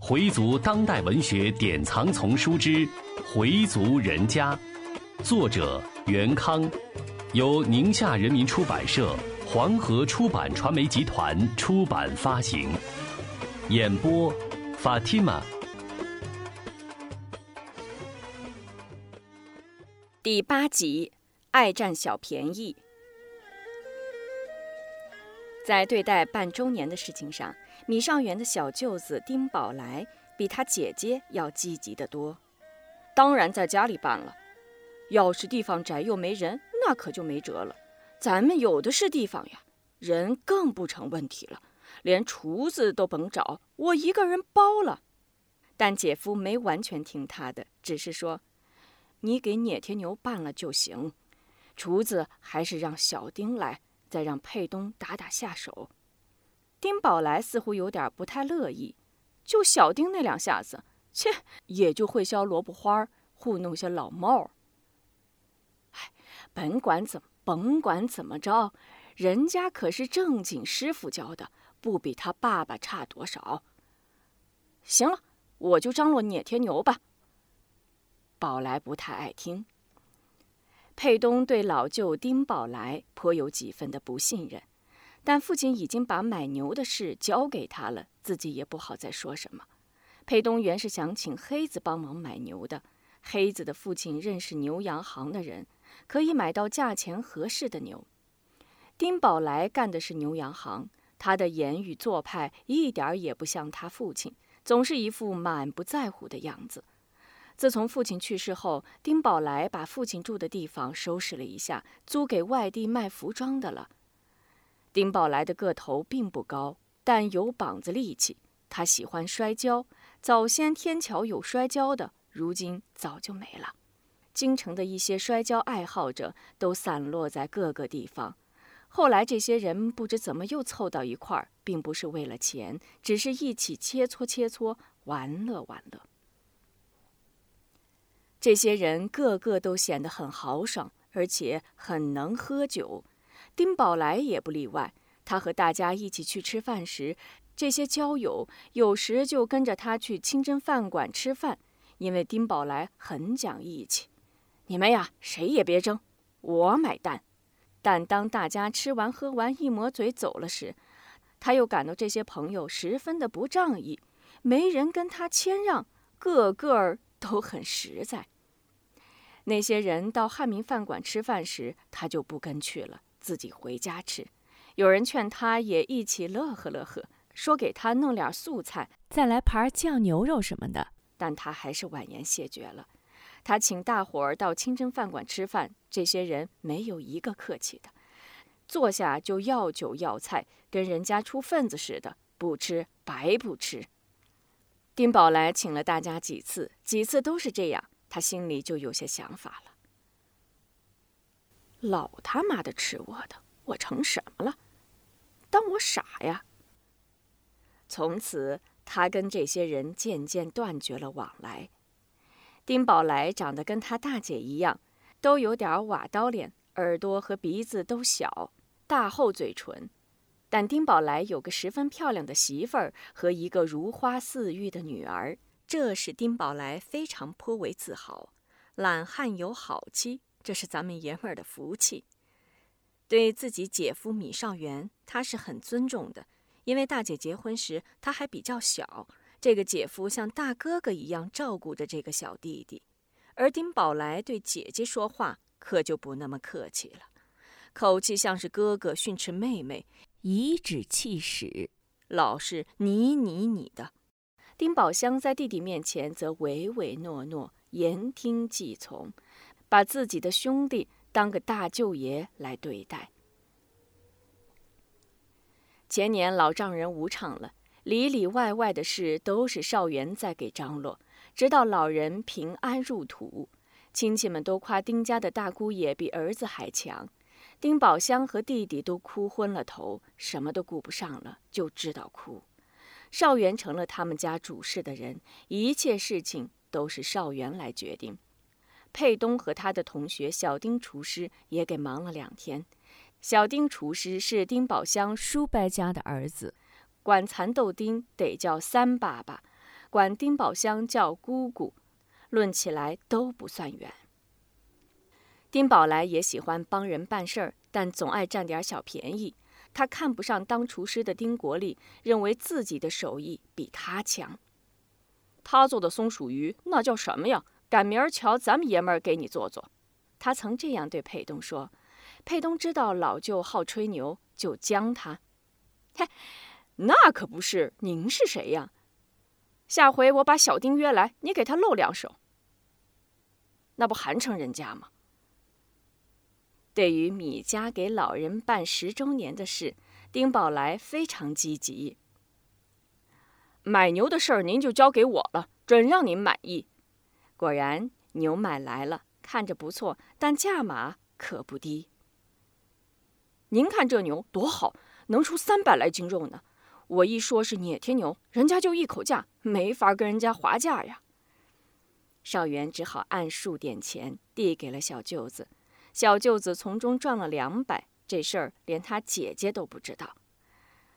回族当代文学典藏丛书之《回族人家》，作者袁康，由宁夏人民出版社、黄河出版传媒集团出版发行。演播：Fatima。第八集，爱占小便宜。在对待办周年的事情上，米尚元的小舅子丁宝来比他姐姐要积极得多。当然在家里办了，要是地方窄又没人，那可就没辙了。咱们有的是地方呀，人更不成问题了，连厨子都甭找，我一个人包了。但姐夫没完全听他的，只是说：“你给聂天牛办了就行，厨子还是让小丁来。”再让佩东打打下手，丁宝来似乎有点不太乐意。就小丁那两下子，切，也就会削萝卜花，糊弄些老帽。哎，甭管怎甭管怎么着，人家可是正经师傅教的，不比他爸爸差多少。行了，我就张罗聂天牛吧。宝来不太爱听。佩东对老舅丁宝来颇有几分的不信任，但父亲已经把买牛的事交给他了，自己也不好再说什么。佩东原是想请黑子帮忙买牛的，黑子的父亲认识牛羊行的人，可以买到价钱合适的牛。丁宝来干的是牛羊行，他的言语做派一点儿也不像他父亲，总是一副满不在乎的样子。自从父亲去世后，丁宝来把父亲住的地方收拾了一下，租给外地卖服装的了。丁宝来的个头并不高，但有膀子力气。他喜欢摔跤，早先天桥有摔跤的，如今早就没了。京城的一些摔跤爱好者都散落在各个地方。后来这些人不知怎么又凑到一块儿，并不是为了钱，只是一起切磋切磋，玩乐玩乐。这些人个个都显得很豪爽，而且很能喝酒。丁宝来也不例外。他和大家一起去吃饭时，这些交友有时就跟着他去清真饭馆吃饭，因为丁宝来很讲义气。你们呀，谁也别争，我买单。但当大家吃完喝完一抹嘴走了时，他又感到这些朋友十分的不仗义，没人跟他谦让，个个儿都很实在。那些人到汉民饭馆吃饭时，他就不跟去了，自己回家吃。有人劝他也一起乐呵乐呵，说给他弄点素菜，再来盘酱牛肉什么的。但他还是婉言谢绝了。他请大伙儿到清真饭馆吃饭，这些人没有一个客气的，坐下就要酒要菜，跟人家出份子似的，不吃白不吃。丁宝来请了大家几次，几次都是这样。他心里就有些想法了。老他妈的吃我的，我成什么了？当我傻呀？从此，他跟这些人渐渐断绝了往来。丁宝来长得跟他大姐一样，都有点瓦刀脸，耳朵和鼻子都小，大厚嘴唇。但丁宝来有个十分漂亮的媳妇儿和一个如花似玉的女儿。这使丁宝来非常颇为自豪。懒汉有好妻，这是咱们爷们儿的福气。对自己姐夫米少元，他是很尊重的，因为大姐结婚时他还比较小，这个姐夫像大哥哥一样照顾着这个小弟弟。而丁宝来对姐姐说话可就不那么客气了，口气像是哥哥训斥妹妹，颐指气使，老是你你你的。丁宝香在弟弟面前则唯唯诺诺、言听计从，把自己的兄弟当个大舅爷来对待。前年老丈人无常了，里里外外的事都是少元在给张罗，直到老人平安入土，亲戚们都夸丁家的大姑爷比儿子还强。丁宝香和弟弟都哭昏了头，什么都顾不上了，就知道哭。少元成了他们家主事的人，一切事情都是少元来决定。佩东和他的同学小丁厨师也给忙了两天。小丁厨师是丁宝香叔伯家的儿子，管蚕豆丁得叫三爸爸，管丁宝香叫姑姑，论起来都不算远。丁宝来也喜欢帮人办事儿，但总爱占点小便宜。他看不上当厨师的丁国立，认为自己的手艺比他强。他做的松鼠鱼那叫什么呀？赶明儿瞧咱们爷们儿给你做做。他曾这样对佩东说。佩东知道老舅好吹牛，就将他。嘿，那可不是。您是谁呀？下回我把小丁约来，你给他露两手。那不寒碜人家吗？对于米家给老人办十周年的事，丁宝来非常积极。买牛的事儿您就交给我了，准让您满意。果然，牛买来了，看着不错，但价码可不低。您看这牛多好，能出三百来斤肉呢。我一说是碾天牛，人家就一口价，没法跟人家划价呀。少元只好按数点钱，递给了小舅子。小舅子从中赚了两百，这事儿连他姐姐都不知道。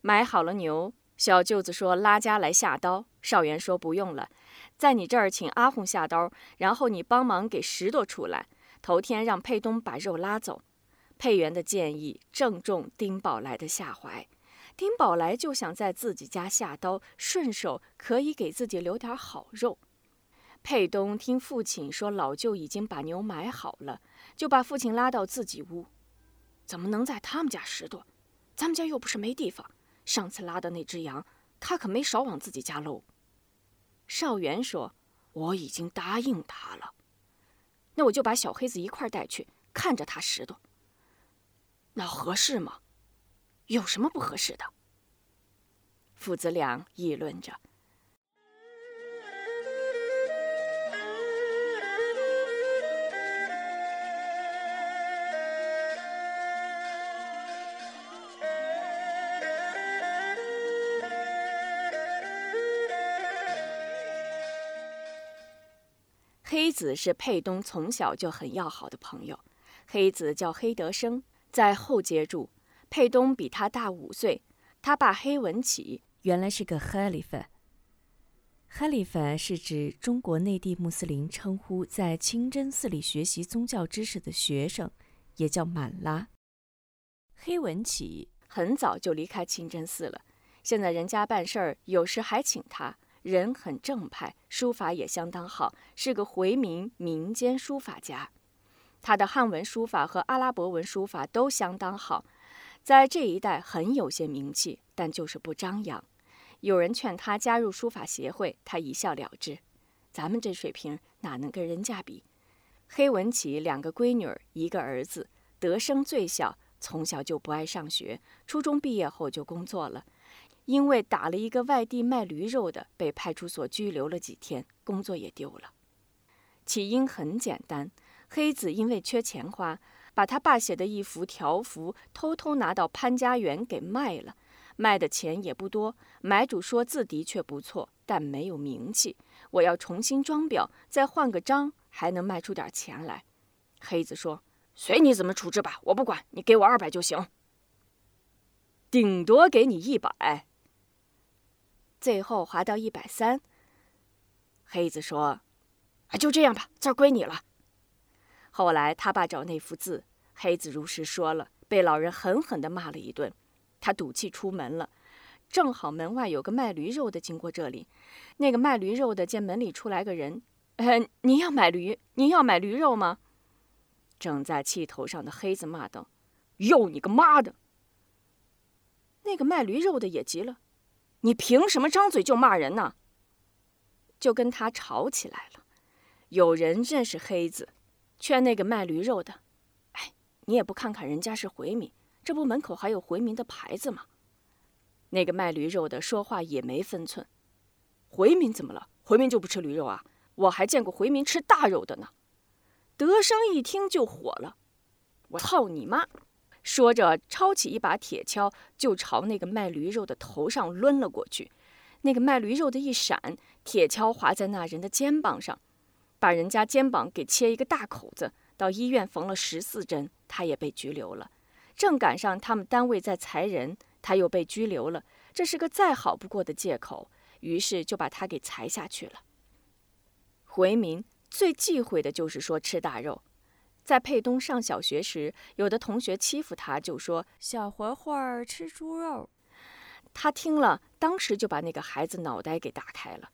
买好了牛，小舅子说拉家来下刀。少元说不用了，在你这儿请阿红下刀，然后你帮忙给石头出来。头天让佩东把肉拉走。佩元的建议正中丁宝来的下怀，丁宝来就想在自己家下刀，顺手可以给自己留点好肉。佩东听父亲说老舅已经把牛买好了，就把父亲拉到自己屋。怎么能在他们家拾掇？咱们家又不是没地方。上次拉的那只羊，他可没少往自己家搂。少元说：“我已经答应他了，那我就把小黑子一块带去，看着他拾掇。”那合适吗？有什么不合适的？父子俩议论着。黑子是佩东从小就很要好的朋友，黑子叫黑德生。在后街住，佩东比他大五岁。他爸黑文启原来是个哈里法。哈里法是指中国内地穆斯林称呼在清真寺里学习宗教知识的学生，也叫满拉。黑文启很早就离开清真寺了，现在人家办事儿有时还请他。人很正派，书法也相当好，是个回民民间书法家。他的汉文书法和阿拉伯文书法都相当好，在这一带很有些名气，但就是不张扬。有人劝他加入书法协会，他一笑了之：“咱们这水平哪能跟人家比？”黑文启两个闺女儿，一个儿子，德生最小，从小就不爱上学，初中毕业后就工作了，因为打了一个外地卖驴肉的，被派出所拘留了几天，工作也丢了。起因很简单。黑子因为缺钱花，把他爸写的一幅条幅偷偷拿到潘家园给卖了，卖的钱也不多。买主说字的确不错，但没有名气。我要重新装裱，再换个章，还能卖出点钱来。黑子说：“随你怎么处置吧，我不管，你给我二百就行，顶多给你一百。”最后划到一百三。黑子说：“啊，就这样吧，字儿归你了。”后来他爸找那幅字，黑子如实说了，被老人狠狠地骂了一顿。他赌气出门了，正好门外有个卖驴肉的经过这里。那个卖驴肉的见门里出来个人，呃，您要买驴？您要买驴肉吗？正在气头上的黑子骂道：“要你个妈的！”那个卖驴肉的也急了：“你凭什么张嘴就骂人呢？”就跟他吵起来了。有人认识黑子。劝那个卖驴肉的，哎，你也不看看人家是回民，这不门口还有回民的牌子吗？那个卖驴肉的说话也没分寸，回民怎么了？回民就不吃驴肉啊？我还见过回民吃大肉的呢。德生一听就火了，我操你妈！说着抄起一把铁锹就朝那个卖驴肉的头上抡了过去。那个卖驴肉的一闪，铁锹划在那人的肩膀上。把人家肩膀给切一个大口子，到医院缝了十四针，他也被拘留了。正赶上他们单位在裁人，他又被拘留了。这是个再好不过的借口，于是就把他给裁下去了。回民最忌讳的就是说吃大肉。在佩东上小学时，有的同学欺负他，就说“小混混吃猪肉”。他听了，当时就把那个孩子脑袋给打开了。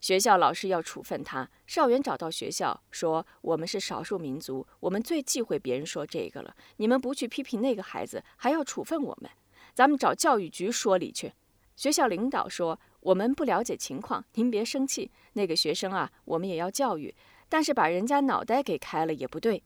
学校老师要处分他，少元找到学校说：“我们是少数民族，我们最忌讳别人说这个了。你们不去批评那个孩子，还要处分我们，咱们找教育局说理去。”学校领导说：“我们不了解情况，您别生气。那个学生啊，我们也要教育，但是把人家脑袋给开了也不对。”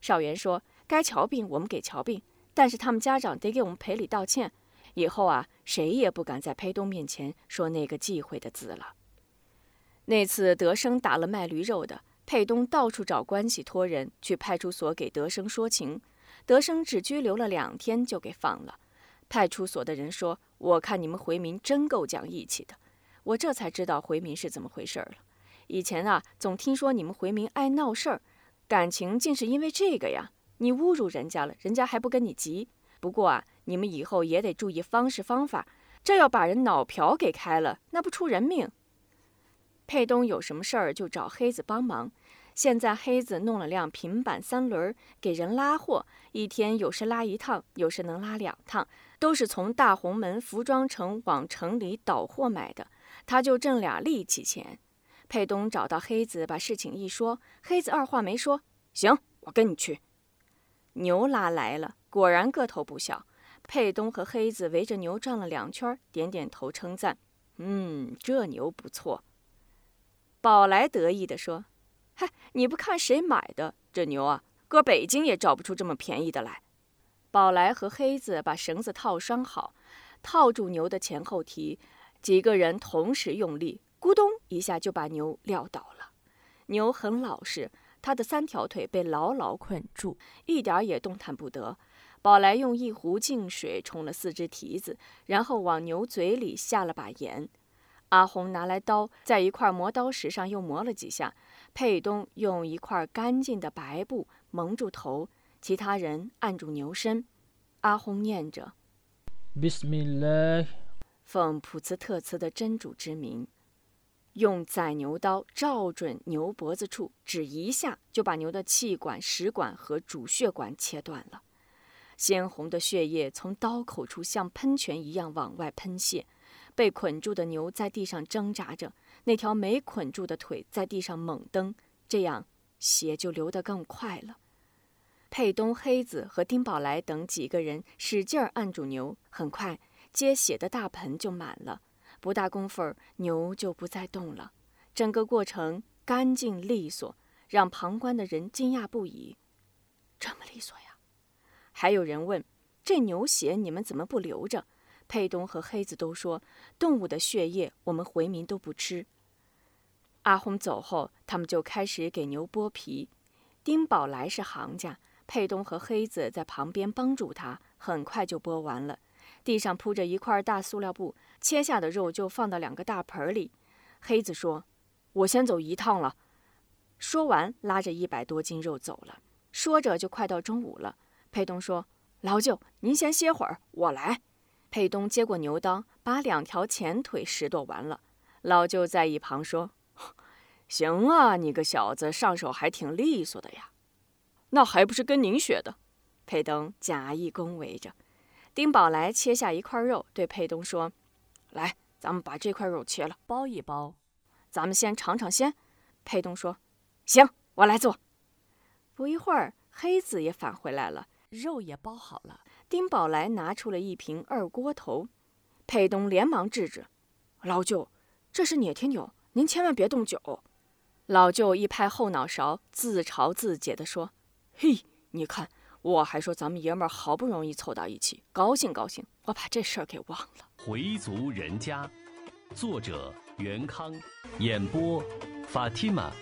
少元说：“该瞧病我们给瞧病，但是他们家长得给我们赔礼道歉。以后啊，谁也不敢在裴东面前说那个忌讳的字了。”那次德生打了卖驴肉的，佩东到处找关系托人去派出所给德生说情，德生只拘留了两天就给放了。派出所的人说：“我看你们回民真够讲义气的。”我这才知道回民是怎么回事了。以前啊，总听说你们回民爱闹事儿，感情竟是因为这个呀？你侮辱人家了，人家还不跟你急。不过啊，你们以后也得注意方式方法，这要把人脑瓢给开了，那不出人命。佩东有什么事儿就找黑子帮忙。现在黑子弄了辆平板三轮，给人拉货，一天有时拉一趟，有时能拉两趟，都是从大红门服装城往城里倒货买的。他就挣俩力气钱。佩东找到黑子，把事情一说，黑子二话没说，行，我跟你去。牛拉来了，果然个头不小。佩东和黑子围着牛转了两圈，点点头称赞：“嗯，这牛不错。”宝来得意地说：“嗨，你不看谁买的这牛啊？搁北京也找不出这么便宜的来。”宝来和黑子把绳子套拴好，套住牛的前后蹄，几个人同时用力，咕咚一下就把牛撂倒了。牛很老实，它的三条腿被牢牢捆住，一点也动弹不得。宝来用一壶净水冲了四只蹄子，然后往牛嘴里下了把盐。阿红拿来刀，在一块磨刀石上又磨了几下。佩东用一块干净的白布蒙住头，其他人按住牛身。阿红念着：“Bismillah，：“ 奉普茨特茨的真主之名，用宰牛刀照准牛脖子处，只一下就把牛的气管、食管和主血管切断了。鲜红的血液从刀口处像喷泉一样往外喷泄。”被捆住的牛在地上挣扎着，那条没捆住的腿在地上猛蹬，这样血就流得更快了。佩东、黑子和丁宝来等几个人使劲按住牛，很快接血的大盆就满了。不大功夫，牛就不再动了。整个过程干净利索，让旁观的人惊讶不已。这么利索呀？还有人问：这牛血你们怎么不留着？佩东和黑子都说，动物的血液我们回民都不吃。阿红走后，他们就开始给牛剥皮。丁宝来是行家，佩东和黑子在旁边帮助他，很快就剥完了。地上铺着一块大塑料布，切下的肉就放到两个大盆里。黑子说：“我先走一趟了。”说完，拉着一百多斤肉走了。说着就快到中午了。佩东说：“老舅，您先歇会儿，我来。”佩东接过牛刀，把两条前腿拾掇完了。老舅在一旁说：“行啊，你个小子上手还挺利索的呀。”那还不是跟您学的。佩东假意恭维着。丁宝来切下一块肉，对佩东说：“来，咱们把这块肉切了，包一包。咱们先尝尝鲜。”佩东说：“行，我来做。”不一会儿，黑子也返回来了，肉也包好了。丁宝来拿出了一瓶二锅头，佩东连忙制止：“老舅，这是聂天牛，您千万别动酒。”老舅一拍后脑勺，自嘲自解地说：“嘿，你看，我还说咱们爷们儿好不容易凑到一起，高兴高兴，我把这事儿给忘了。”回族人家，作者袁康，演播法蒂玛。